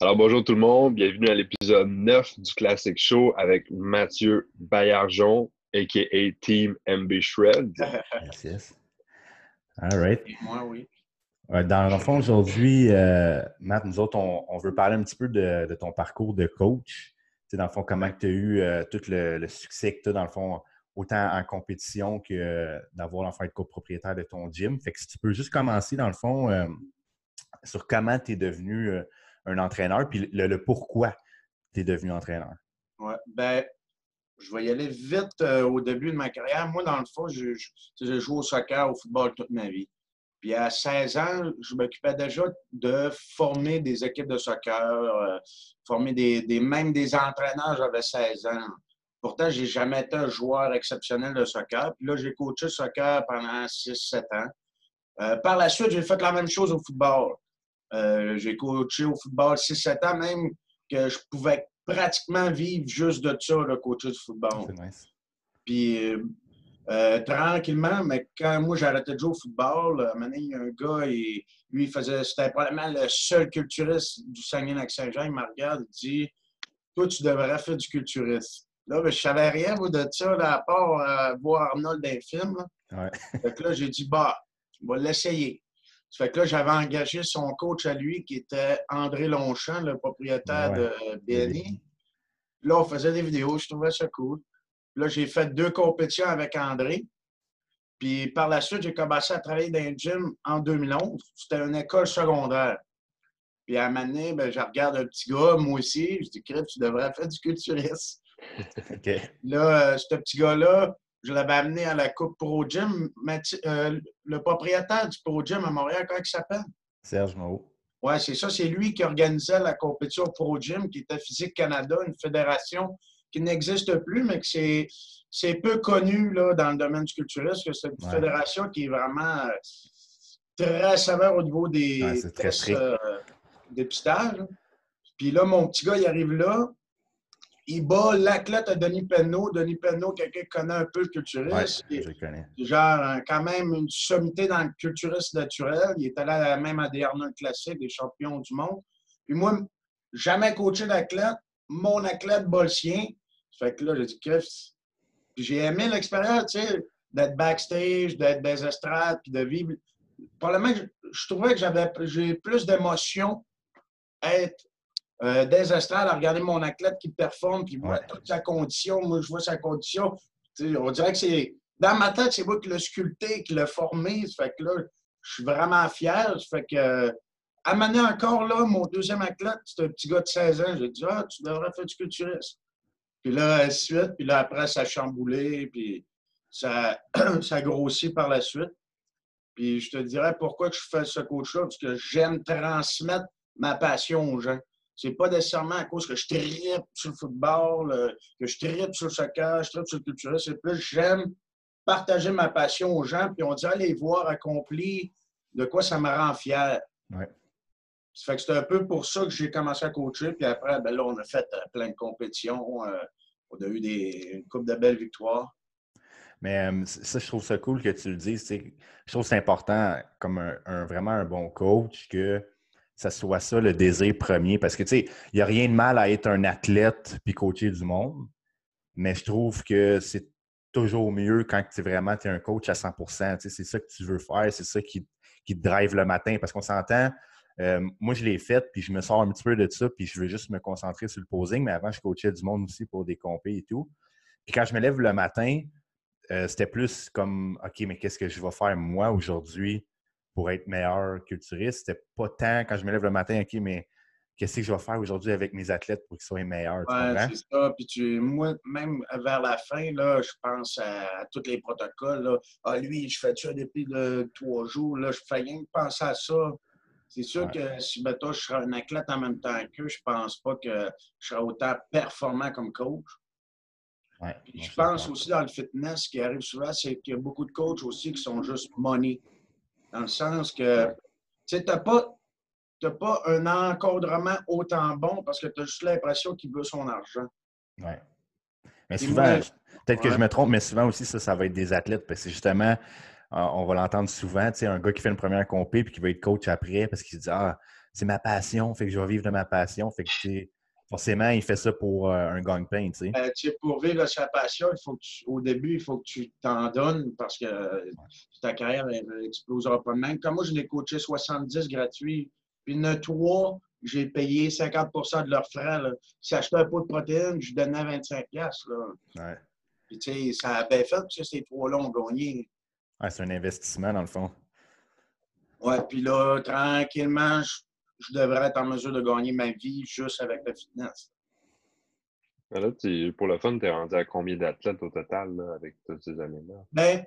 Alors bonjour tout le monde, bienvenue à l'épisode 9 du Classic Show avec Mathieu Bayarjon, a.k.a. Team MB Shred. Yes, yes. All right. Moi, oui. Dans le fond, aujourd'hui, euh, Matt, nous autres, on, on veut parler un petit peu de, de ton parcours de coach. Tu sais, dans le fond, comment tu as eu euh, tout le, le succès que tu as, dans le fond, autant en compétition que euh, d'avoir l'enfant être copropriétaire de ton gym. Fait que si tu peux juste commencer, dans le fond, euh, sur comment tu es devenu euh, un entraîneur, puis le, pourquoi tu es devenu entraîneur? Ouais. Ben, je vais y aller vite euh, au début de ma carrière. Moi, dans le fond, je- joué au soccer, au football toute ma vie. Puis à 16 ans, je m'occupais déjà de former des équipes de soccer, euh, former des, même des entraîneurs, j'avais 16 ans. Pourtant, j'ai jamais été un joueur exceptionnel de soccer. Puis là, j'ai coaché soccer pendant 6-7 ans. Euh, par la suite, j'ai fait la même chose au football. Euh, j'ai coaché au football 6-7 ans, même que je pouvais pratiquement vivre juste de ça, le coacher du football. C'est nice. Puis euh, euh, tranquillement, mais quand moi arrêté de jouer au football, à un moment donné, il y a un gars, et, lui, il faisait, c'était probablement le seul culturiste du Saguenay-Lac-Saint-Jean. Il me regarde, il dit Toi, tu devrais faire du culturisme. Là, ben, je savais rien moi, de ça, là, à part euh, voir Arnold dans les films. là. Ouais. Que là, j'ai dit Bah, on va l'essayer. Ça fait que là, j'avais engagé son coach à lui, qui était André Longchamp, le propriétaire Ouais. de BNI. Là, on faisait des vidéos, je trouvais ça cool. Là, j'ai fait deux compétitions avec André. Puis par la suite, j'ai commencé à travailler dans un gym en 2011. C'était une école secondaire. Puis à un moment donné, ben, je regarde un petit gars, moi aussi. Je dis, Crip, tu devrais faire du culturisme. OK. Là, euh, ce petit gars-là, je l'avais amené à la Coupe Pro Gym. Mathi- euh, le propriétaire du Pro Gym à Montréal, comment il s'appelle? Serge Mao. Oui, c'est ça. C'est lui qui organisait la compétition Pro Gym, qui était Physique Canada, une fédération qui n'existe plus, mais que c'est, c'est peu connu là, dans le domaine du culturisme, que c'est une Ouais. fédération qui est vraiment euh, très sévère au niveau des Ouais, tests euh, dépistage. Puis là, mon petit gars, il arrive là, il bat l'athlète à Denis Penneau. Denis Penneau, quelqu'un qui connaît un peu le Ouais, culturisme. je le connais. genre euh, quand même une sommité dans le culturisme naturel. Il est allé à la- même à des Arnold Classiques, des champions du monde. Puis moi, jamais coaché d'athlète, mon athlète bat le sien. Fait que là, j'ai dit, Qu'est-ce- Puis j'ai aimé l'expérience, tu sais, d'être backstage, d'être des estrades, puis de vivre. Probablement, que je, je trouvais que j'avais j'ai plus d'émotion à être euh, des estrades, à regarder mon athlète qui performe, puis voir Ouais. toute sa condition. Moi, je vois sa condition. On dirait que c'est. Dans ma tête, c'est moi qui l'ai sculpté, qui l'ai formé. Ça fait que là, je suis vraiment fier. Ça fait que. À mener encore là, mon deuxième athlète, c'est un petit gars de 16 ans. J'ai dit, ah, tu devrais faire du culturisme. Puis là, ainsi de suite. Puis là, après, ça a chamboulé. Puis ça, ça grossit par la suite. Puis je te dirais pourquoi je fais ce coach-là, parce que j'aime transmettre ma passion aux gens. C'est pas nécessairement à cause que je tripe sur le football, euh, que je tripe sur le soccer, je tripe sur le culturisme. C'est plus j'aime partager ma passion aux gens, puis on dirait les voir accomplir de quoi ça me rend fier. Ouais. Ça fait que c'est un peu pour ça que j'ai commencé à coacher, puis après, ben là, on a fait euh, plein de compétitions. euh, on a eu des, une coupe de belles victoires. Mais euh, ça, je trouve ça cool que tu le dises. Je trouve que c'est important, comme un, un- vraiment un bon coach, que ça soit ça le désir premier. Parce que, tu sais, il n'y a rien de mal à être un athlète puis coacher du monde. Mais je trouve que c'est toujours mieux quand tu vraiment es un coach à 100% Tu sais, C'est ça que tu veux faire, c'est ça qui, qui te drive le matin. Parce qu'on s'entend, euh, moi, je l'ai fait, puis je me sors un petit peu de ça, puis je veux juste me concentrer sur le posing. Mais avant, je coachais du monde aussi pour des compés et tout. Puis quand je me lève le matin, euh, c'était plus comme OK, mais qu'est-ce que je vais faire moi aujourd'hui? Pour être meilleur culturiste? C'était pas tant quand je me lève le matin, OK, mais qu'est-ce que je vais faire aujourd'hui avec mes athlètes pour qu'ils soient meilleurs? Ouais, c'est ça. Puis tu, moi, même vers la fin, là, je pense à, à tous les protocoles. Là. Ah, lui, je fais ça depuis de trois jours. Là, je fais rien que penser à ça. C'est sûr Ouais. que si je serais un athlète en même temps qu'eux, je pense pas que je serais autant performant comme coach. Ouais, Puis non, je pense aussi dans le fitness, ce qui arrive souvent, c'est qu'il y a beaucoup de coachs aussi qui sont juste money. Dans le sens que, tu t'as pas, pas un encadrement autant bon parce que tu as juste l'impression qu'il veut son argent. Ouais. Mais souvent, peut-être que ouais. je me trompe, mais souvent aussi, ça, ça va être des athlètes. Parce que c'est justement, euh, on va l'entendre souvent, tu sais, un gars qui fait une première compé puis qui va être coach après parce qu'il se dit Ah, c'est ma passion, fait que je vais vivre de ma passion. Fait que forcément, il fait ça pour euh, un gang-pain, tu sais. Pour vivre sa passion, il faut que au début, il faut que tu t'en donnes parce que ta carrière n'explosera pas de même. Comme moi, je l'ai coaché 70 gratuits, puis il y en a trois, j'ai payé 50% de leurs frais. Là. Si j'achetais un pot de protéines, je donnais 25 là. Ouais. Puis, tu sais, ça a bien fait parce que ces trois-là ont gagné. Ouais, c'est un investissement, dans le fond. Ouais, puis là, tranquillement, je, devrais être en mesure de gagner ma vie juste avec le fitness. Là, pour le fun, tu es rendu à combien d'athlètes au total avec toutes ces années-là? Bien,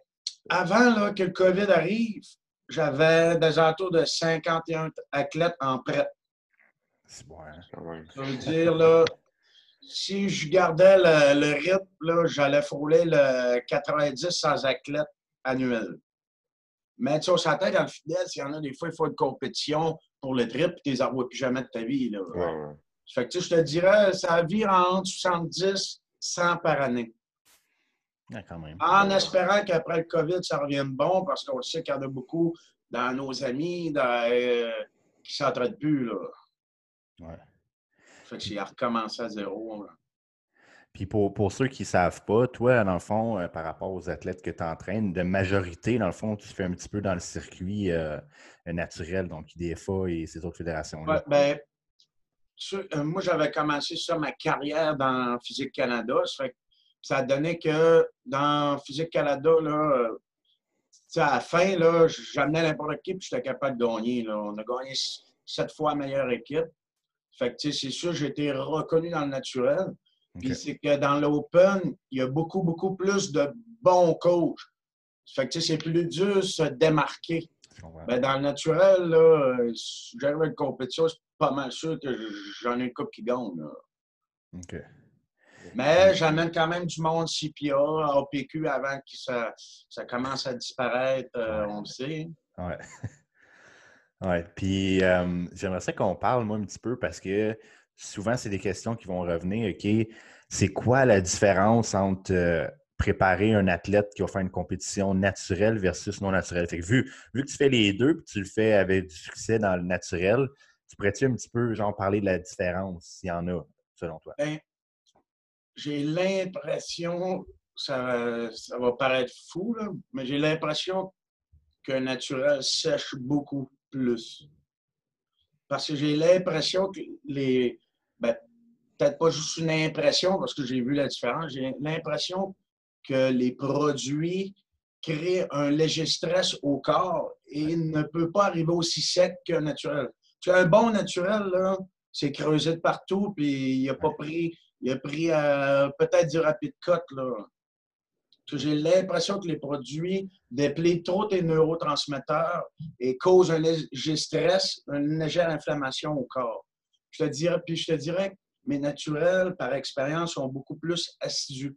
avant là, que le COVID arrive, j'avais des alentours de 51 athlètes en prêt. C'est bon, hein? Ça veut dire, là, si je gardais le, rythme, j'allais frôler le 90 sans athlètes annuels. Mais tu sais, on s'attend dans le fitness, il y en a des fois, il faut une compétition pour le trip, puis tu les revois plus jamais de ta vie. Là. Fait que, tu sais, je te dirais, ça vire entre 70 100 par année. quand même. En espérant qu'après le COVID, ça revienne bon, parce qu'on sait qu'il y en a beaucoup dans nos amis euh, qui ne s'entraident plus. Là. Ouais. Fait que c'est à recommencer à zéro. Puis pour, pour, ceux qui ne savent pas, toi, dans le fond, euh, par rapport aux athlètes que tu entraînes, de majorité, dans le fond, tu fais un petit peu dans le circuit euh, naturel, donc IDFA et ces autres fédérations-là. Ben, moi, j'avais commencé ça, ma carrière dans Physique Canada. Ça, fait, ça a donné que dans Physique Canada, là, à la fin, j'amenais n'importe qui et j'étais capable de gagner. Là. On a gagné sept fois la meilleure équipe. Fait que, c'est sûr, j'ai été reconnu dans le naturel. Puis c'est que dans l'open, il y a beaucoup, beaucoup plus de bons coachs. Fait que, c'est plus dur de se démarquer. Ben, dans le naturel, là, j'arrive à une compétition, c'est pas mal sûr que j'en ai une coupe qui gagne. Mais j'amène quand même du monde CPA, APQ avant que ça, ça commence à disparaître, euh, on le sait. Ouais. Oui, puis euh, j'aimerais ça qu'on parle, moi, un petit peu, parce que souvent, c'est des questions qui vont revenir. OK, c'est quoi la différence entre euh, préparer un athlète qui va faire une compétition naturelle versus non naturelle? Vu, que tu fais les deux, puis tu le fais avec du succès dans le naturel, tu pourrais-tu un petit peu, genre, parler de la différence, s'il y en a, selon toi? Ben, j'ai l'impression, ça, ça va paraître fou, là, mais j'ai l'impression qu'un naturel sèche beaucoup plus. Parce que j'ai l'impression que les. Peut-être pas juste une impression, parce que j'ai vu la différence. J'ai l'impression que les produits créent un léger stress au corps et ne peut pas arriver aussi sec qu'un naturel. Tu as un bon naturel, là, c'est creusé de partout, puis il n'a pas pris. Il a pris euh, peut-être du rapide cut, là j'ai l'impression que les produits déplient trop tes neurotransmetteurs et causent un léger stress, une légère inflammation au corps. Je te dirais, puis je te dirais mes naturels, par expérience, sont beaucoup plus assidus.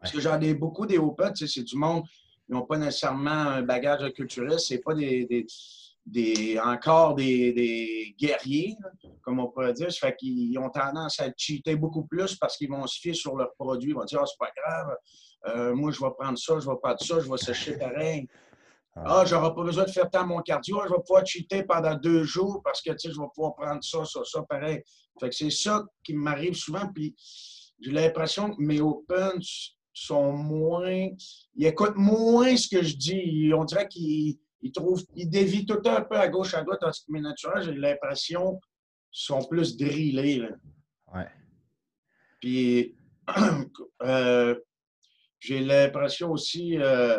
Parce que j'en ai beaucoup des hauts c'est du monde, ils n'ont pas nécessairement un bagage culturel, c'est pas des, des, encore des, guerriers, comme on pourrait dire. Ça fait qu'ils ont tendance à cheater beaucoup plus parce qu'ils vont se fier sur leurs produits. Ils vont dire, oh, c'est pas grave, euh, moi, je vais prendre ça, je vais prendre ça, je vais sécher pareil. Ah, j'aurai pas besoin de faire tant mon cardio, je vais pouvoir cheater pendant deux jours parce que, je vais pouvoir prendre ça, ça, ça, pareil. Fait que c'est ça qui m'arrive souvent, puis j'ai l'impression que mes opens sont moins... Ils écoutent moins ce que je dis. On dirait qu'ils trouvent... Ils dévient tout un peu à gauche, à droite, tandis que mes naturels, j'ai l'impression sont plus drillés, là. Ouais. Puis... euh, j'ai l'impression aussi euh,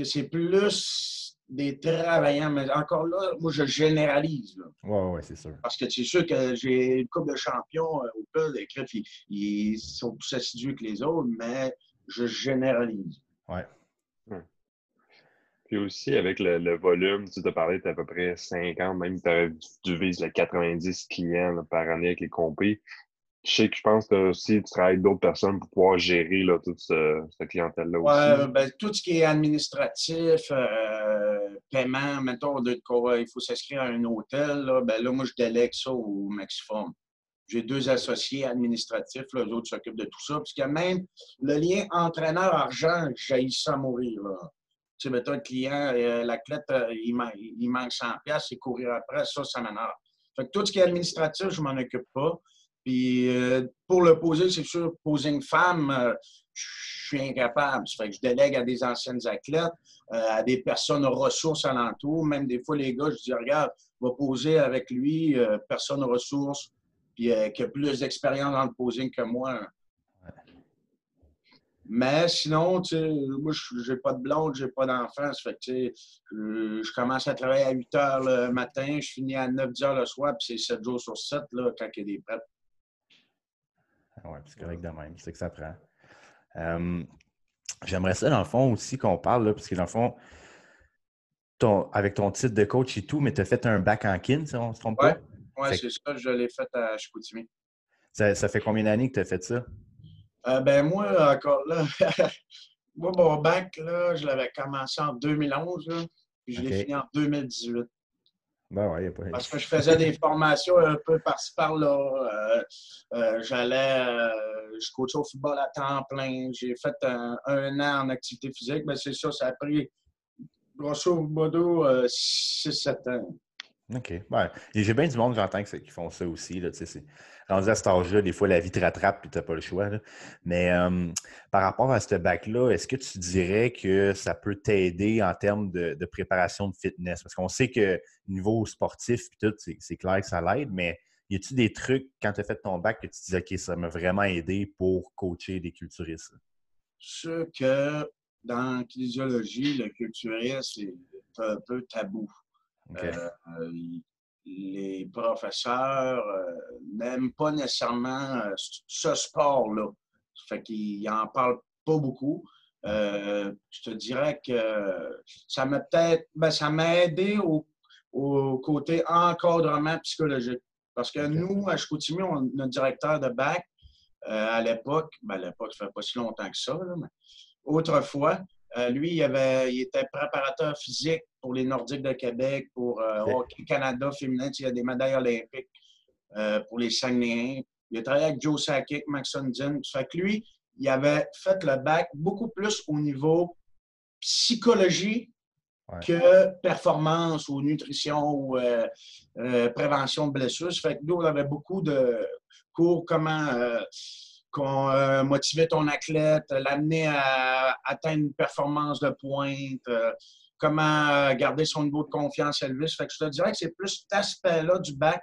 que c'est plus des travaillants. Mais encore là, moi, je généralise. Oui, oui, c'est sûr. Parce que c'est sûr que j'ai une couple de champions euh, au peu, les ils, ils, sont plus assidus que les autres, mais je généralise. Oui. Puis aussi, avec le, volume, tu t'as parlé d'à peu près 50, même tu, tu vises les 90 clients par année avec les compés je sais que je pense que aussi tu travailles avec d'autres personnes pour pouvoir gérer là, toute cette clientèle-là aussi. Oui, ben, tout ce qui est administratif, euh, paiement, mettons, de, il faut s'inscrire à un hôtel, là, ben, là, moi, je délègue ça au Maximum. J'ai deux associés administratifs, là, les autres s'occupent de tout ça. Parce que même le lien entraîneur-argent, j'ai ça mourir. Là. Tu sais, mettons, le client, euh, l'athlète, euh, il, man- il manque 100 pièces et courir après, ça, ça m'énerve. Fait que tout ce qui est administratif, je m'en occupe pas. Puis euh, pour le poser, c'est sûr, poser une femme, euh, je suis incapable. Ça fait que je délègue à des anciennes athlètes, euh, à des personnes ressources alentour. Même des fois, les gars, je dis, regarde, va poser avec lui, personne aux ressources, puis qui a plus d'expérience dans le posing que moi. Mais sinon, tu sais, moi, je n'ai pas de blonde, j'ai pas d'enfant. Ça fait que, tu sais, je, commence à travailler à 8 heures le matin, je finis à 9-10 heures le soir, puis c'est 7 jours sur 7 là, quand il y a des prêts. Ah ouais, c'est correct de même, c'est que ça prend. J'aimerais ça, dans le fond, aussi qu'on parle, là, parce que dans le fond, ton, avec ton titre de coach et tout, mais tu as fait un bac en kin, si on ne se trompe Ouais. pas? Oui, c'est ça, je l'ai fait à Chicoutimi. Ça, ça fait combien d'années que tu as fait ça? Euh, ben moi, encore là, moi, mon bac, là, je l'avais commencé en 2011, là, puis je l'ai fini en 2018. Ben. Parce que je faisais des formations un peu par-ci par-là. Euh, euh, J'allais, euh, je coachais au football à temps plein. J'ai fait un, un an en activité physique. Mais c'est ça, ça a pris grosso modo 6-7 ans. OK. Ouais. Et j'ai bien du monde, j'entends, qui font ça aussi. Là, rendu à cet âge-là, des fois, la vie te rattrape et tu n'as pas le choix. Mais par rapport à ce bac-là, est-ce que tu dirais que ça peut t'aider en termes de, préparation de fitness? Parce qu'on sait que niveau sportif, puis tout, c'est clair que ça l'aide, mais y a-tu des trucs, quand tu as fait ton bac, que tu disais, OK, ça m'a vraiment aidé pour coacher des culturistes? Sûr que dans l'ecclésiologie, le culturisme, c'est un peu tabou. Euh, les professeurs euh, n'aiment pas nécessairement euh, ce sport-là. Fait qu'ils n'en parlent pas beaucoup. Euh, je te dirais que ça m'a peut-être ben, ça m'a aidé au, au côté encadrement psychologique. Parce que nous, à Chicoutimi, on, notre directeur de bac, à l'époque, ben, à l'époque, ça fait pas si longtemps que ça, là, mais autrefois, euh, lui, il, avait, il était préparateur physique pour les Nordiques de Québec, pour euh. Hockey Canada féminin. Il y a des médailles olympiques euh, pour les Saguenayens. Il a travaillé avec Joe Sakic, Max Sundin. Ça fait que lui, il avait fait le bac beaucoup plus au niveau psychologie Ouais. que performance ou nutrition ou prévention de blessures. Fait que nous, on avait beaucoup de cours comment qu'on, euh, motiver ton athlète, l'amener à atteindre une performance de pointe, euh, comment euh, garder son niveau de confiance élevé. Fait que je te dirais que c'est plus cet aspect-là du bac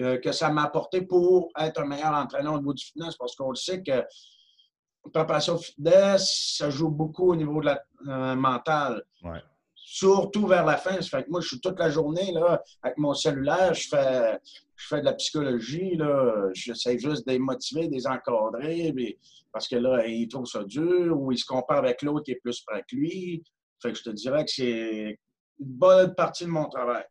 euh, que ça m'a apporté pour être un meilleur entraîneur au niveau du fitness parce qu'on le sait que la préparation fitness, ça joue beaucoup au niveau de la mentale. Ouais. Surtout vers la fin. Ça fait que moi, je suis toute la journée là, avec mon cellulaire, je fais, je fais de la psychologie. Là. J'essaie juste de les de les encadrer, mais- parce que là, ils trouvent ça dur ou ils se comparent avec l'autre qui est plus près que lui. Fait que je te dirais que c'est une bonne partie de mon travail.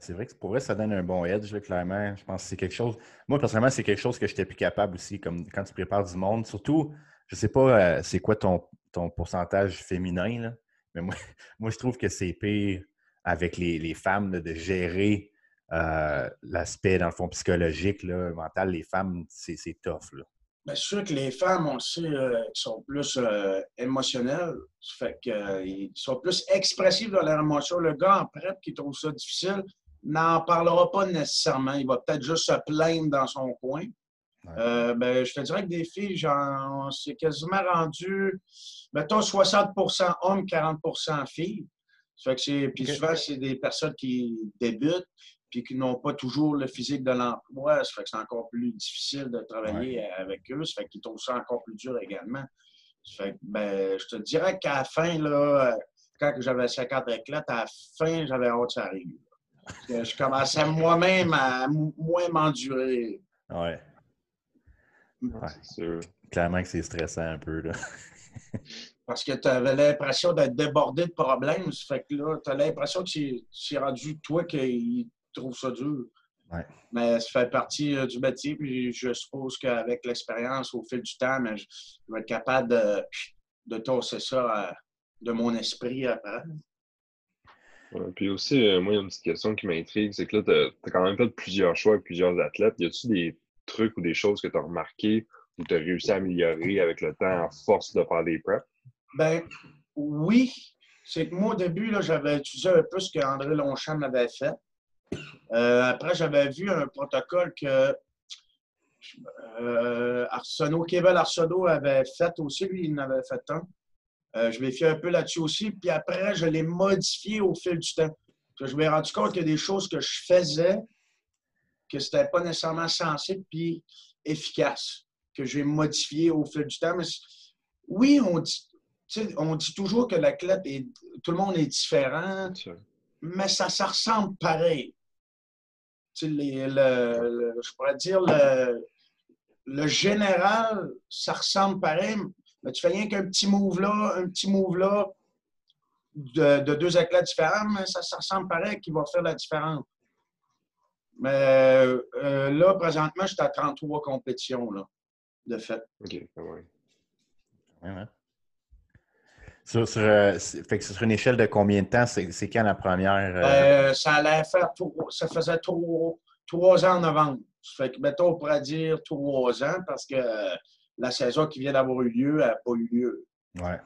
C'est vrai que pour vrai, ça donne un bon edge, clairement. Je pense que c'est quelque chose. Moi, personnellement, c'est quelque chose que j'étais plus capable aussi, comme quand tu prépares du monde. Surtout, je sais pas euh, c'est quoi ton, ton pourcentage féminin, là, mais moi, moi, je trouve que c'est pire avec les, les femmes de gérer euh, l'aspect, dans le fond, psychologique, là, mental. Les femmes, c'est tough. Là. Bien sûr que les femmes, on le sait, euh, sont plus euh, émotionnelles. Ça fait qu'ils sont plus expressifs dans leurs émotions. Le gars en prep qui trouve ça difficile n'en parlera pas nécessairement. Il va peut-être juste se plaindre dans son coin. Ouais. Euh, ben, je te dirais que des filles, j'en- c'est quasiment rendu, mettons, 60% hommes, 40% filles. Ça fait que c'est, puis souvent, c'est des personnes qui débutent puis qui n'ont pas toujours le physique de l'emploi. Ça fait que c'est encore plus difficile de travailler avec eux. Ça fait qu'ils trouvent ça encore plus dur également. Ça fait que, ben, je te dirais qu'à la fin, là, quand j'avais 50 éclates, à la fin, j'avais hâte que ça arrive. Je commençais moi-même à moins m'endurer. Ouais. Ouais. C'est sûr. Clairement que c'est stressant un peu. Là. Parce que tu avais l'impression d'être débordé de problèmes. Ça fait que là, tu as l'impression que c'est rendu toi qui trouve ça dur. Ouais. Mais ça fait partie euh, du métier. Puis je suppose qu'avec l'expérience, au fil du temps, mais je, je vais être capable de, de tosser ça euh, de mon esprit après. Ouais, puis aussi, euh, moi, il y a une petite question qui m'intrigue, c'est que là, tu as, quand même fait plusieurs choix avec plusieurs athlètes. Y a-tu des trucs ou des choses que tu as remarquées ou tu as réussi à améliorer avec le temps à force de faire des preps? Ben, oui, c'est que moi, au début, là, j'avais utilisé un peu ce qu'André Longchamp m'avait fait. Euh, après, j'avais vu un protocole que euh, Arsenault, Kevin avait fait aussi. Lui, il en avait fait un. Euh, je m'ai un peu là-dessus aussi. Puis après, je l'ai modifié au fil du temps. je me suis rendu compte qu'il y a des choses que je faisais que ce n'était pas nécessairement sensible puis efficace, que j'ai modifié au fil du temps. Mais oui, on dit, toujours que l'athlète est. Tout le monde est différent, mais ça, ça ressemble pareil. je pourrais dire le, le général, ça ressemble pareil, mais tu fais rien qu'un petit move là, un petit move là de, deux athlètes différents, mais ça, ça ressemble pareil qui va faire la différence. Mais euh, là, présentement, je suis à 33 compétitions là, de fait. OK, ouais. ouais. Sur, euh, fait que sur une échelle de combien de temps? C'est quand la première? Euh? ça allait faire ça faisait trois, ans en novembre. Fait que, mettons, on pourrait dire trois ans parce que la saison qui vient d'avoir eu lieu n'a pas eu lieu. Ouais.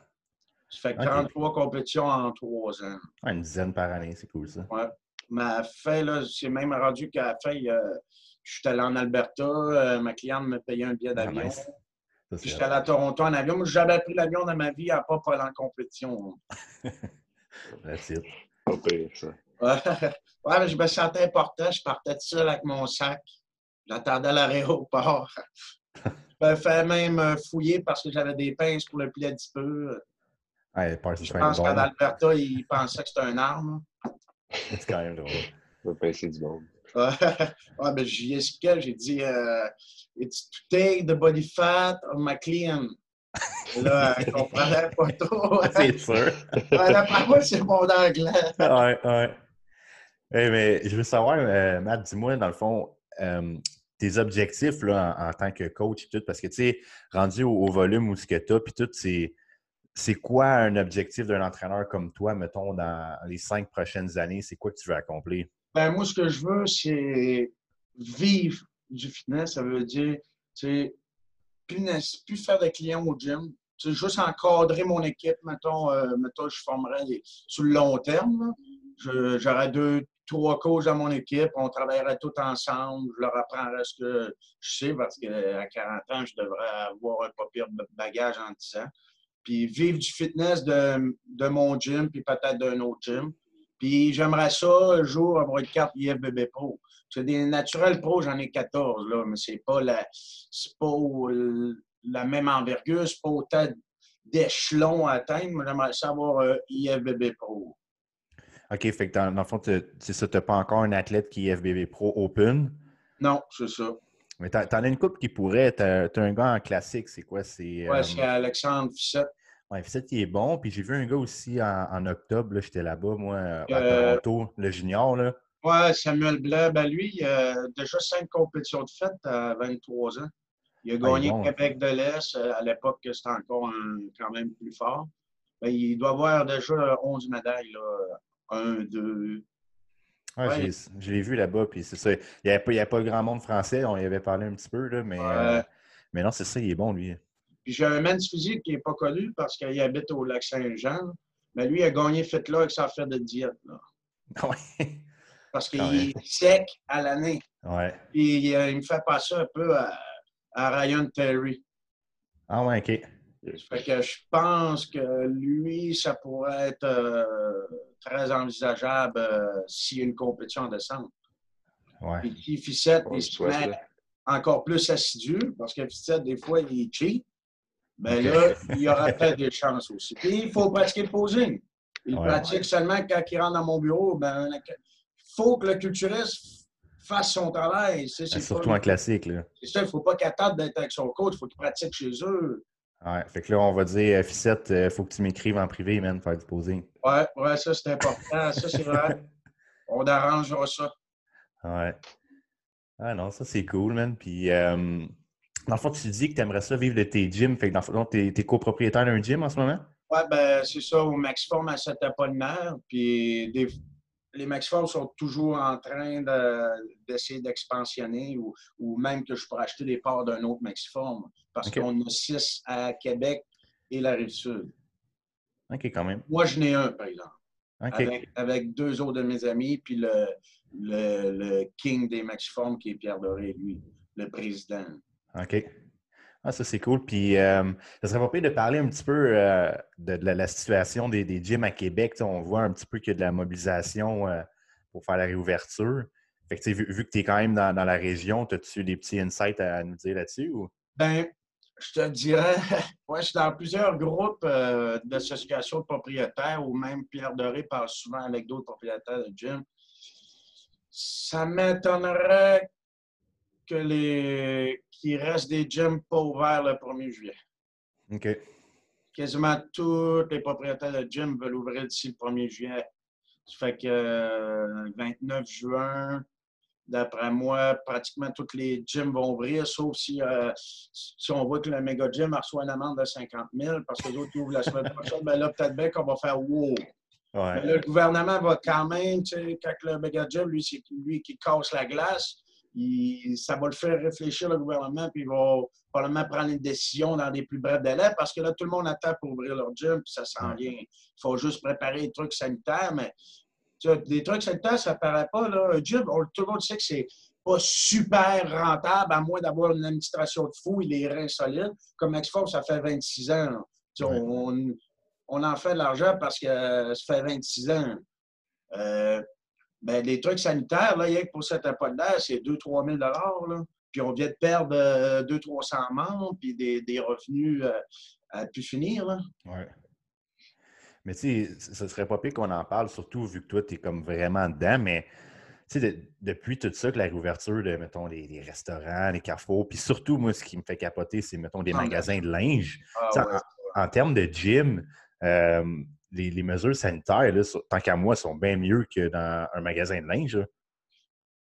Ça fait 33 compétitions en trois ans. une dizaine par année, c'est cool ça. Ouais. Mais à fait, là, c'est même rendu qu'à la fin, je suis allé en Alberta, ma cliente me payait un billet ah, d'avion. J'étais allé à Toronto en avion. Jamais pris l'avion dans ma vie à pas aller en compétition. That's it. Pas pire, ça. Ouais. mais je me sentais important. Je partais tout seul avec mon sac. J'attendais à l'aéroport. je me fais même euh, fouiller parce que j'avais des pinces pour le plier un petit peu. Ouais, je pense qu'en Alberta, ils pensaient que c'était une arme. C'est quand même drôle. Je vais pincer du monde. ouais, ben, j'y expliquais, j'ai dit uh, It's to take the body fat of my client. là, elle comprenait pas trop. c'est sûr. D'après moi, c'est mon anglais. ouais, ouais. Hey, mais je veux savoir, euh, Matt, dis-moi, dans le fond, euh, tes objectifs là, en, tant que coach et tout, parce que tu sais, rendu au, volume où ce que tu as, puis tout, c'est. C'est quoi un objectif d'un entraîneur comme toi, mettons, dans les cinq prochaines années? C'est quoi que tu veux accomplir? Ben, moi, ce que je veux, c'est vivre du fitness. Ça veut dire, tu plus, plus faire de clients au gym. C'est juste encadrer mon équipe. Mettons, euh, mettons je formerais sur le long terme. J'aurais deux, trois coachs dans mon équipe. On travaillerait tout ensemble. Je leur apprendrais ce que je sais parce qu'à 40 ans, je devrais avoir un pas pire bagage en 10 ans. Puis vivre du fitness de, de mon gym, puis peut-être d'un autre gym. Puis j'aimerais ça un jour avoir une carte IFBB Pro. C'est des naturels pro, j'en ai 14, là, mais c'est pas la pas la même envergure, c'est pas autant d'échelons à atteindre, mais j'aimerais ça avoir un IFBB Pro. OK, fait que dans, le fond, c'est ça, tu n'as pas encore un athlète qui est IFBB Pro Open? Non, c'est ça. Mais tu en as une coupe qui pourrait. Tu as, un gars en classique, c'est quoi? Oui, euh, c'est Alexandre Fissette. Oui, Fissette qui est bon. Puis j'ai vu un gars aussi en, octobre, j'étais là-bas, moi, à euh, Toronto, le junior. Là. Oui, Samuel Blanc, ben lui, il a déjà cinq compétitions de fête à 23 ans. Il a ah, gagné Québec de l'Est. Euh, à l'époque, c'était encore quand même plus fort. Ben, il doit avoir déjà 11 médailles. Là. Un, deux. Ouais, Je l'ai vu là-bas, puis c'est ça. Il n'y avait, avait, pas grand monde français, on y avait parlé un petit peu, là, mais, euh, mais non, c'est ça, il est bon, lui. Puis j'ai un man physique qui n'est pas connu parce qu'il habite au lac Saint-Jean. Mais lui, il a gagné fait là avec sa affaire de diète. Là. Ouais parce qu'il est sec à l'année. Ouais. Puis euh, il me fait passer un peu à, Ryan Terry. Ah ouais, OK. Fait que je pense que lui, ça pourrait être euh, très envisageable euh, s'il y a une compétition en décembre. Ouais. Puis qui Fissette, il se met encore plus assidu, parce que Fissette, des fois, il est cheap. Mais ben là, il y aura peut-être des chances aussi. Puis il faut pratiquer le posing. Il pratique seulement quand il rentre dans mon bureau. Ben, faut que le culturiste fasse son travail. C'est, Surtout en classique. Là. C'est ça, il ne faut pas qu'il attende d'être avec son coach, il faut qu'il pratique chez eux. Ouais, fait que là, on va dire, Fissette, il euh, faut que tu m'écrives en privé, man, faire du posing. Ouais, ouais, ça, c'est important. ça, c'est vrai. On arrangera ça. Ouais. Ah non, ça, c'est cool, man. Puis, euh, dans le fond, tu dis que tu aimerais ça vivre de tes gyms. Fait que dans le fond, tu es, copropriétaire d'un gym en ce moment? Ouais, ben, c'est ça, au Maxform à mer Puis, des, les Maxform sont toujours en train d'essayer d'expansionner ou, même que je pourrais acheter des parts d'un autre Maxiform parce qu'on a six à Québec et la Rive-Sud. OK, quand même. Moi, je n'ai un, par exemple. OK. Avec, avec deux autres de mes amis, puis le, le, le king des maxiformes qui est Pierre Doré, lui, le président. OK. Ah, ça, c'est cool. Puis, euh, ça serait pas pire de parler un petit peu euh, de, la, situation des, des gyms à Québec. On voit un petit peu qu'il y a de la mobilisation euh, pour faire la réouverture. Fait que, vu, vu que tu es quand même dans, la région, as-tu des petits insights à nous dire là-dessus? Ou... Ben, je te dirais, ouais, je suis dans plusieurs groupes d'associations de propriétaires ou même Pierre Doré parle souvent avec d'autres propriétaires de gym. Ça m'étonnerait que les qu'il reste des gyms pas ouverts le 1er juillet. OK. Quasiment tous les propriétaires de gym veulent ouvrir d'ici le 1er juillet. Ça fait que euh, le 29 juin, D'après moi, pratiquement tous les gyms vont ouvrir, sauf si, euh, si on voit que le méga gym reçoit une amende de 50 000 parce que les autres ouvrent la semaine prochaine. Ben là, peut-être bien qu'on va faire wow. Ouais. Le gouvernement va quand même, tu sais, quand le méga gym, lui, c'est lui qui casse la glace, il- ça va le faire réfléchir, le gouvernement, puis il va probablement prendre une décision dans des plus brefs délais parce que là, tout le monde attend pour ouvrir leur gym, puis ça s'en vient. Il faut juste préparer les trucs sanitaires, mais tu vois, des trucs sanitaires, ça ne paraît pas. Là. Un gym, on- tout le monde sait que c'est pas super rentable, à moins d'avoir une administration de fou et les reins solides. Comme Exform, ça fait 26 ans. là. Tu sais, Ouais. on, on en fait de l'argent parce que ça fait 26 ans. Euh, ben, les trucs sanitaires, là, a que pour cette époque-là, c'est 2-3 000 là. Puis on vient de perdre euh, 200-300 membres, puis des, des revenus euh, à plus finir. Là. Ouais. Mais tu sais, ce serait pas pire qu'on en parle, surtout vu que toi, tu es comme vraiment dedans, mais tu sais, de- depuis tout ça, que la réouverture de, mettons, les, les restaurants, les carrefours, puis surtout, moi, ce qui me fait capoter, c'est, mettons, des Ah, magasins de linge. Ah, ouais. en termes de gym, euh, les, les mesures sanitaires, là, tant qu'à moi, sont bien mieux que dans un magasin de linge. là.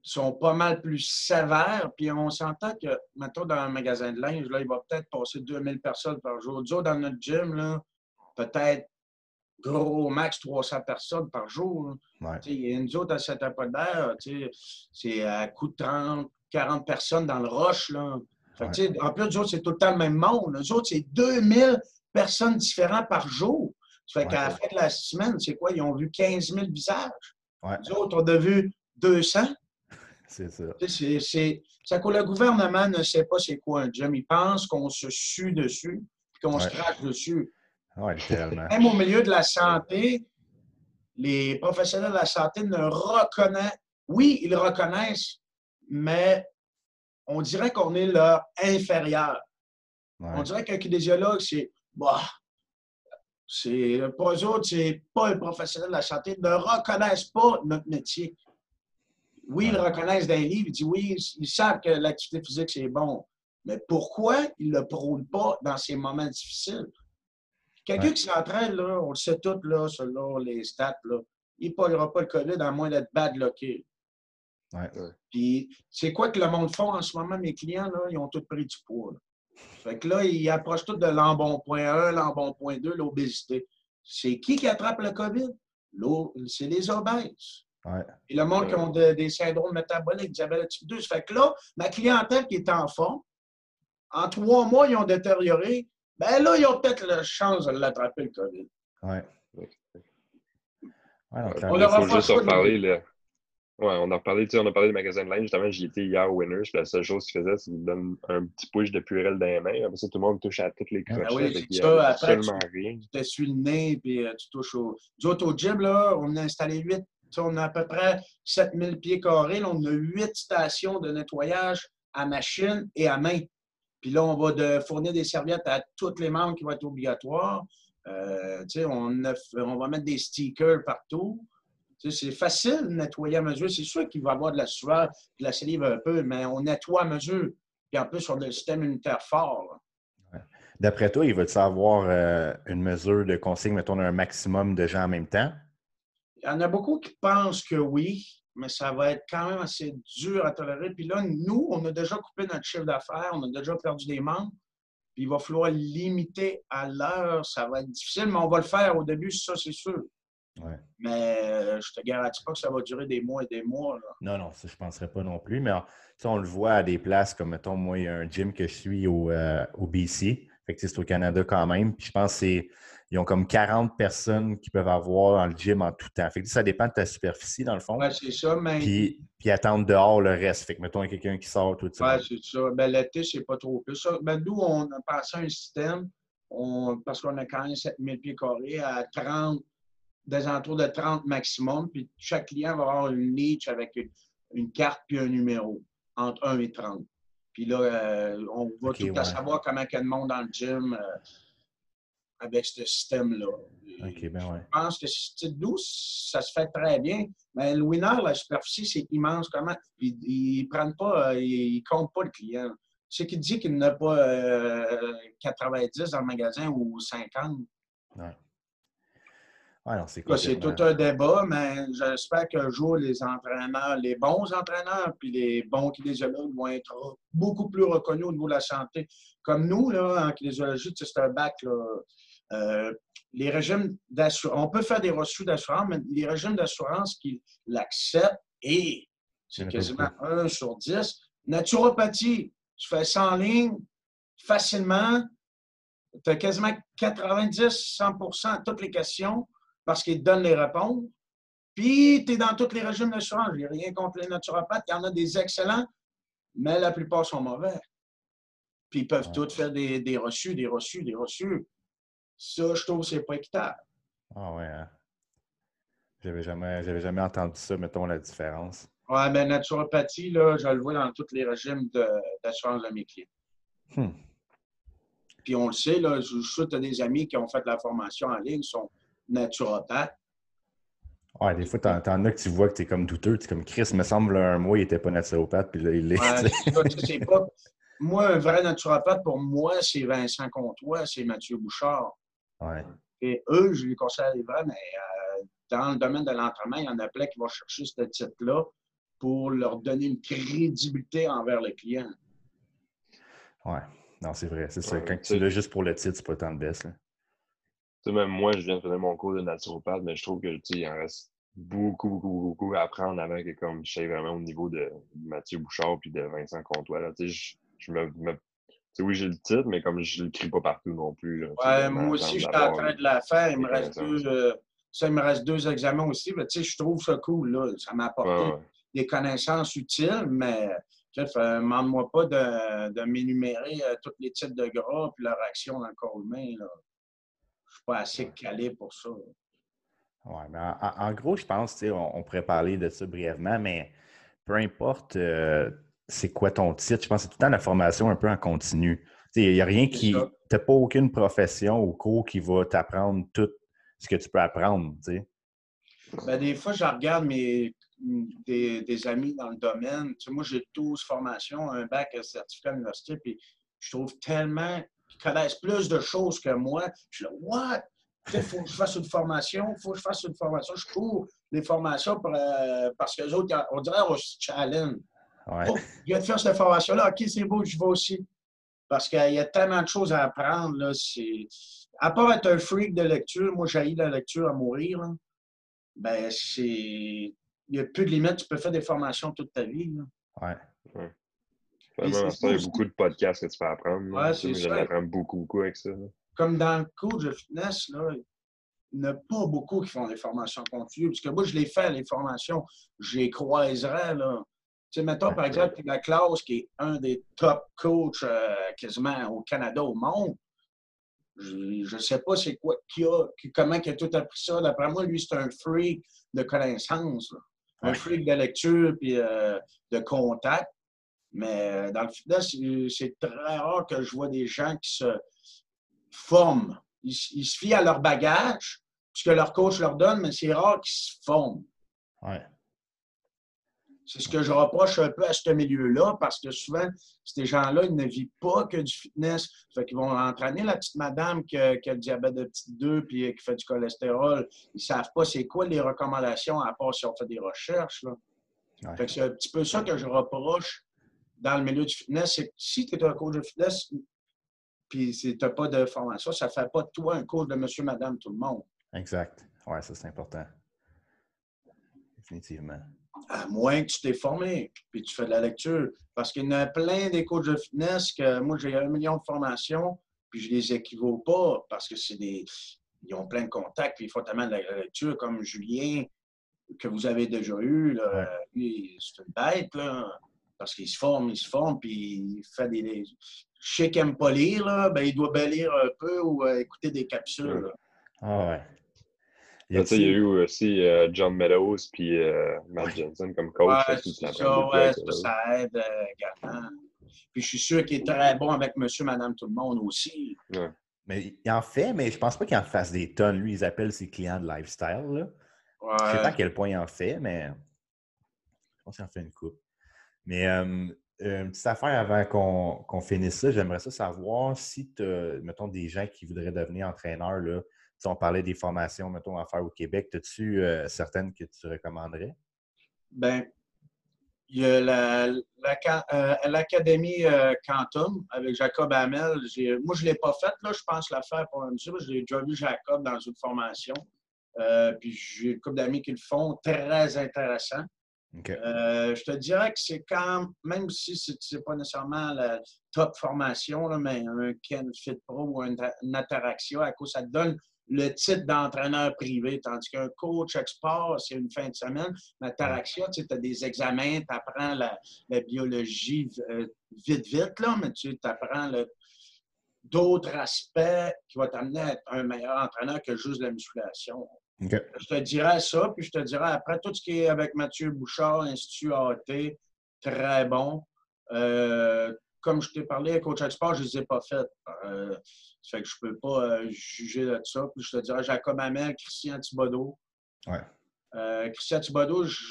sont pas mal plus sévères. Puis on s'entend que, mettons, dans un magasin de linge, là, il va peut-être passer 2000 personnes par jour. Autres, dans notre gym, là, peut-être gros max 300 personnes par jour. Ouais. Et nous autres, à époque-là, tu sais, c'est à coup de 30, 40 personnes dans le roche. Là. Fait en plus, nous autres, c'est tout le temps le même monde. Nous autres, c'est 2000 personnes différentes par jour. Ça fait qu'à la fin de la semaine, c'est quoi? Ils ont vu 15 000 visages. Nous autres, on a vu 200. C'est ça. C'est, que le gouvernement ne sait pas c'est quoi un gym. Il pense qu'on se sue dessus, puis qu'on se crache dessus. Ouais, littéralement. Même au milieu de la santé, les professionnels de la santé ne reconnaissent. Oui, ils reconnaissent, mais on dirait qu'on est leur inférieur. Ouais. On dirait qu'un kinésiologue, c'est. Bah, c'est pour eux autres, c'est pas un professionnel de la santé, ils ne reconnaissent pas notre métier. Oui, ils le reconnaissent dans les livres, ils disent oui, ils savent que l'activité physique, c'est bon. Mais pourquoi ils ne le prônent pas dans ces moments difficiles? Quelqu'un Ouais. qui s'entraîne, là, on le sait tous, là, selon les stats, là, il ne pognera pas le COVID à moins d'être bad locké. Ouais. Puis, c'est quoi que le monde font en ce moment, mes clients, là, ils ont tous pris du poids. là. Fait que là, ils approchent tous de l'embonpoint 1, l'embonpoint 2, l'obésité. C'est qui qui attrape le COVID? L'eau- C'est les obèses. Ouais. Et le monde qui ont de- des syndromes métaboliques, diabète type 2. Ça fait que là, ma clientèle qui est en forme, en trois mois, ils ont détérioré. Ben là, ils ont peut-être la chance de l'attraper, le COVID. Ouais. Ouais. Ouais, donc, Ouais, clairement, On leur a pas juste en. Là. Ouais, on a reparlé, tu sais, on a parlé des magasins de linge. Justement, j'y étais hier au Winners. Puis la seule chose qu'ils faisaient, c'est qu'ils donnent un petit push de purée dans les mains. Après ça, tout le monde touche à toutes les crochets. Ah oui, c'est qu'il ça. Après, absolument rien. tu t'essuies le nez, puis euh, tu touches au. Nous autres, au gym, là, on a installé huit. tu sais, On a à peu près 7000 pieds carrés. Là, on a huit stations de nettoyage à machine et à main. Puis là, on va de fournir des serviettes à tous les membres qui vont être obligatoires. Euh, tu sais, on, a- on va mettre des stickers partout. C'est facile de nettoyer à mesure. C'est sûr qu'il va y avoir de la sueur, de la salive un peu, mais on nettoie à mesure. Puis en plus, on a le système immunitaire fort. D'après toi, il va-tu avoir euh, une mesure de consigne, mettons, un maximum de gens en même temps? Il y en a beaucoup qui pensent que oui, mais ça va être quand même assez dur à tolérer. Puis là, nous, on a déjà coupé notre chiffre d'affaires, on a déjà perdu des membres. Puis il va falloir limiter à l'heure. Ça va être difficile, mais on va le faire au début, ça, c'est sûr. Ouais. Mais euh, je te garantis pas que ça va durer des mois et des mois. là. Non, non, ça, je ne penserais pas non plus. Mais on, on le voit à des places comme, mettons, moi, il y a un gym que je suis au, euh, au BC. Fait que c'est au Canada quand même. Puis je pense qu'ils ont comme 40 personnes qui peuvent avoir dans le gym en tout temps. Fait que ça dépend de ta superficie, dans le fond. Oui, c'est ça, mais. Puis, puis attendre dehors le reste. Fait que mettons, il y a quelqu'un qui sort tout ça. Oui, c'est ça. Ben, l'été, c'est pas trop plus ça. Ben, nous, on a passé un système, parce qu'on a quand même 7000 pieds carrés, à 30, des entours de 30 maximum. Puis chaque client va avoir une niche avec une, carte puis un numéro, entre 1 et 30. Puis là, euh, on va tout à savoir comment il y a de monde dans le gym euh, avec ce système-là. Ben ouais. Je pense que c'est douce, ça se fait très bien. Mais le winner, la superficie, c'est immense. Comment? Ils ne prennent pas, euh, ils ne comptent pas le client. C'est qu'il dit qu'il n'a pas 90 dans le magasin ou 50. Ouais c'est tout un débat, mais j'espère qu'un jour, les entraîneurs, les bons entraîneurs, puis les bons kinésiologues vont être beaucoup plus reconnus au niveau de la santé. Comme nous, là, en kinésiologie, c'est un bac. Euh, les régimes d'assurance, on peut faire des reçus d'assurance, mais les régimes d'assurance qui l'acceptent, et c'est quasiment 1 sur 10. Naturopathie, tu fais ça en ligne facilement, tu as quasiment 90-100% toutes les questions parce qu'ils te donnent les réponses. Puis, tu es dans tous les régimes d'assurance. Je n'ai rien contre les naturopathes. Il y en a des excellents, mais la plupart sont mauvais. Puis, ils peuvent tous faire des, des, reçus, des reçus, des reçus. Ça, je trouve que c'est pas équitable. Ah ouais, hein? J'avais jamais, jamais entendu ça, mettons, la différence. Oui, mais naturopathie, là, je le vois dans tous les régimes d'assurance de, mes clients. Hmm. Puis on le sait, là, je suis tu as des amis qui ont fait la formation en ligne, sont naturopathe. Ouais, des fois, t'en, en as que tu vois que tu es comme douteux. Tu comme Chris, me semble, un mois, il n'était pas naturopathe, puis là, il est. pas... Moi, un vrai naturopathe, pour moi, c'est Vincent Comtois, c'est Mathieu Bouchard. Ouais. Et eux, je les conseille les vrais, mais euh, dans le domaine de l'entraînement, il y en a plein qui vont chercher ce titre-là pour leur donner une crédibilité envers le client. Ouais, non, c'est vrai. C'est ça. Quand tu l'as juste pour le titre, c'est pas tant de baisse. Là même moi, je viens de faire mon cours de naturopathe, mais je trouve que il en reste beaucoup, beaucoup, beaucoup à apprendre avant que comme je sais vraiment au niveau de Mathieu Bouchard puis de Vincent Comtois. Là, je, je me, oui, j'ai le titre, mais comme je ne l'écris pas partout non plus. ouais, moi aussi, je suis en train de la faire. Il me reste deux, euh, ça, il me reste deux examens aussi. Mais, je trouve ça cool. Là. Ça m'a apporté des connaissances utiles, mais ne demande-moi pas de, de m'énumérer euh, tous les types de gras et leur action dans le corps humain. Là pas assez calé pour ça. Oui, mais en, gros, je pense, on, on pourrait parler de ça brièvement, mais peu importe euh, c'est quoi ton titre, je pense que c'est tout le temps la formation un peu en continu. Il n'y a rien qui. Tu n'as pas aucune profession ou cours qui va t'apprendre tout ce que tu peux apprendre. Ben, des fois, je regarde mes, des, amis dans le domaine. moi, j'ai 12 formations, un bac, un certificat à l'université, puis je trouve tellement connaissent plus de choses que moi. Je suis là, what? Il faut que je fasse une formation, il faut que je fasse une formation. Je cours des formations euh, parce que les autres, on dirait, on se challenge. Ouais. Oh, je faire cette formation-là, OK, c'est beau, je vais aussi. Parce qu'il y a tellement de choses à apprendre. Là, à part être un freak de lecture, moi, j'ai la lecture à mourir. Ben, c'est. Il n'y a plus de limite, tu peux faire des formations toute ta vie. Là. Ouais il y a beaucoup de podcasts que tu peux apprendre. Ouais, c'est ça. beaucoup, beaucoup avec ça. Comme dans le cours de fitness, là, il n'y en a pas beaucoup qui font des formations continues. Parce que moi, je les fais, les formations. Je les croiserais. Là. Tu sais, mettons, par exemple, la classe qui est un des top coachs euh, quasiment au Canada, au monde. Je ne sais pas c'est quoi qu'il a, comment il a tout appris ça. D'après moi, lui, c'est un freak de connaissances. Un freak de lecture puis euh, de contact. Mais euh, dans le fitness, c'est très rare que je vois des gens qui se forment. Ils, se fient à leur bagage, ce que leur coach leur donne, mais c'est rare qu'ils se forment. Ouais. C'est ce que je reproche un peu à ce milieu-là, parce que souvent, ces gens-là, ils ne vivent pas que du fitness. Fait qu'ils vont entraîner la petite madame qui a, le diabète de type 2 puis qui fait du cholestérol. Ils ne savent pas c'est quoi les recommandations, à part si on fait des recherches. Là. Fait que c'est un petit peu ça que je reproche dans le milieu du fitness, c'est que si tu es un coach de fitness, puis tu n'as pas de formation, ça ne fait pas de toi un coach de monsieur, madame, tout le monde. Exact. Oui, ça, c'est important. Définitivement. À moins que tu t'es formé, puis tu fais de la lecture. Parce qu'il y en a plein des coachs de fitness que moi, j'ai un million de formations, puis je les équivaut pas parce que c'est des. Ils ont plein de contacts, puis ils font tellement de la lecture, comme Julien, que vous avez déjà eu. Là, lui, c'est une bête, là, parce qu'il se forme, il se forme, puis il fait des. des... Je sais qu'il n'aime pas lire, là, ben, il doit bien lire un peu ou euh, écouter des capsules. là. Ah ouais. Y Tu sais, il y a eu aussi euh, John Meadows puis euh, Matt Ouais. Jensen comme coach. Ouais, ça ça, ouais, ça, aide euh, également. Puis je suis sûr qu'il est très bon avec monsieur, madame, tout le monde aussi. Mais il en fait, mais je pense pas qu'il en fasse des tonnes. Lui, ils appellent ses clients de lifestyle. Là. Je sais pas à quel point il en fait, mais je pense qu'il en fait une coupe. Mais euh, une petite affaire avant qu'on finisse ça, j'aimerais ça savoir si tu mettons, des gens qui voudraient devenir entraîneurs. Là. Si on parlait des formations, mettons, à faire au Québec, as-tu euh, certaines que tu recommanderais? Ben, il y a euh, l'Académie euh, Quantum avec Jacob Hamel. Moi, je ne l'ai pas faite, là. Je pense la faire pour un parce que J'ai déjà vu Jacob dans une formation. Euh, puis j'ai une couple d'amis qui le font. Très intéressant. Euh, je te dirais que c'est quand même si ce n'est pas nécessairement la top formation, mais un Ken Fit Pro ou un, une Ataraxia, à cause ça te donne le titre d'entraîneur privé, tandis qu'un coach export, c'est une fin de semaine. L'Ataraxia, tu as des examens, tu apprends la, la biologie euh, vite, vite, là, mais tu apprends d'autres aspects qui vont t'amener à être un meilleur entraîneur que juste la musculation. Je te dirais ça, puis je te dirais après tout ce qui est avec Mathieu Bouchard, Institut AAT, très bon. Euh, comme je t'ai parlé, coach export, je ne les ai pas faites. Euh, ça fait que je ne peux pas euh, juger de ça. Puis je te dirais Jacob Hamel, Christian Thibodeau. Ouais. Euh, Christian Thibodeau, je,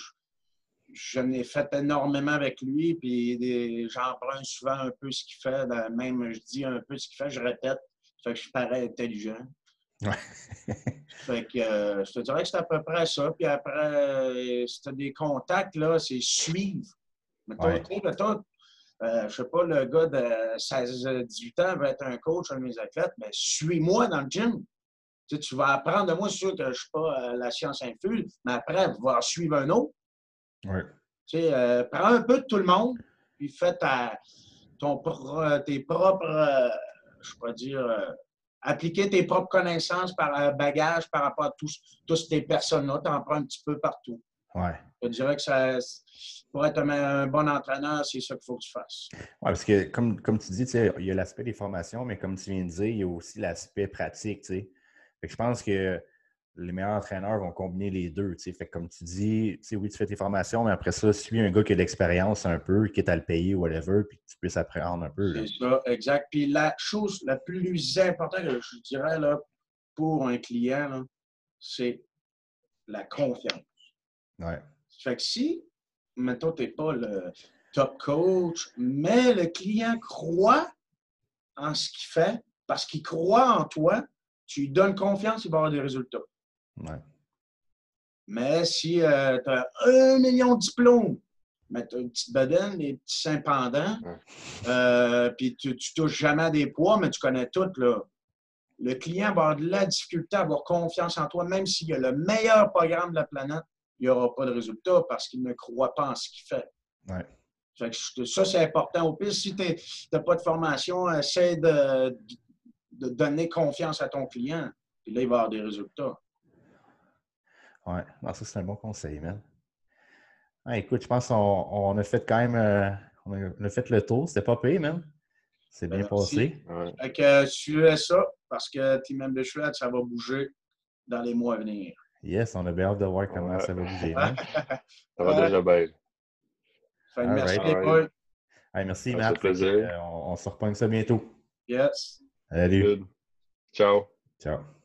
j'en ai fait énormément avec lui, puis j'emprunte souvent un peu ce qu'il fait. dans- même, je dis un peu ce qu'il fait, je répète. Ça fait que je parais intelligent. Ouais. Fait que euh, je te dirais que c'est à peu près ça. Puis après, euh, si tu as des contacts, là, c'est suivre. Mettons, Ouais. mettons, euh, je sais pas, le gars de 16-18 ans veut être un coach, un de mes athlètes, mais suis-moi dans le gym. Tu, sais, tu vas apprendre de moi, c'est sûr que je ne suis pas euh, la science infuse, mais après, tu vas suivre un autre. Ouais. Tu sais, euh, prends un peu de tout le monde, puis fais ta, ton, tes propres, euh, je pourrais dire, euh, appliquer tes propres connaissances par euh, bagage par rapport à tous, tous ces personnes-là. Tu en prends un petit peu partout. Ouais. Je dirais que ça, pour être un, bon entraîneur, c'est ça qu'il faut que tu fasses. Ouais, parce que comme, comme tu dis, il y a l'aspect des formations, mais comme tu viens de dire, il y a aussi l'aspect pratique. Fait que je pense que les meilleurs entraîneurs vont combiner les deux. Fait que comme tu dis, oui, tu fais tes formations, mais après ça, suis un gars qui a de l'expérience un peu, quitte à le payer ou whatever, puis que tu puisses apprendre un peu. C'est ça, exact. Puis la chose la plus importante que je dirais là, pour un client, c'est la confiance. Ouais. Fait que si, mettons, tu n'es pas le top coach, mais le client croit en ce qu'il fait, parce qu'il croit en toi, tu lui donnes confiance, il va avoir des résultats. Ouais. Mais si tu as un million de diplômes, mais tu as une petite bedaine, des petits seins pendants, Ouais. euh, puis tu, tu touches jamais à des poids, mais tu connais tout, là. Le client va avoir de la difficulté à avoir confiance en toi, même s'il y a le meilleur programme de la planète, il n'y aura pas de résultat parce qu'il ne croit pas en ce qu'il fait. Ouais. Fait que je- ça, c'est important. Au pire, si tu n'as pas de formation, essaie de, de donner confiance à ton client. Puis là, il va avoir des résultats. Ouais. Non, ça, c'est un bon conseil, man. Ouais, écoute, je pense qu'on on a fait quand même. euh, on, a, on a fait le tour. C'était pas payé, man. C'est bien Ben, merci. passé. Ouais. Fait que euh, suivez ça parce que Team de Shred, ça va bouger dans les mois à venir. Yes, on a bien hâte de voir comment Ouais. ça va bouger. Ça va Ouais. déjà bien. Fait All merci right. All. Hey, merci, Ça Matt. plaisir. Que, euh, on, on se repogne ça bientôt. Yes. Salut. Good. Ciao. Ciao.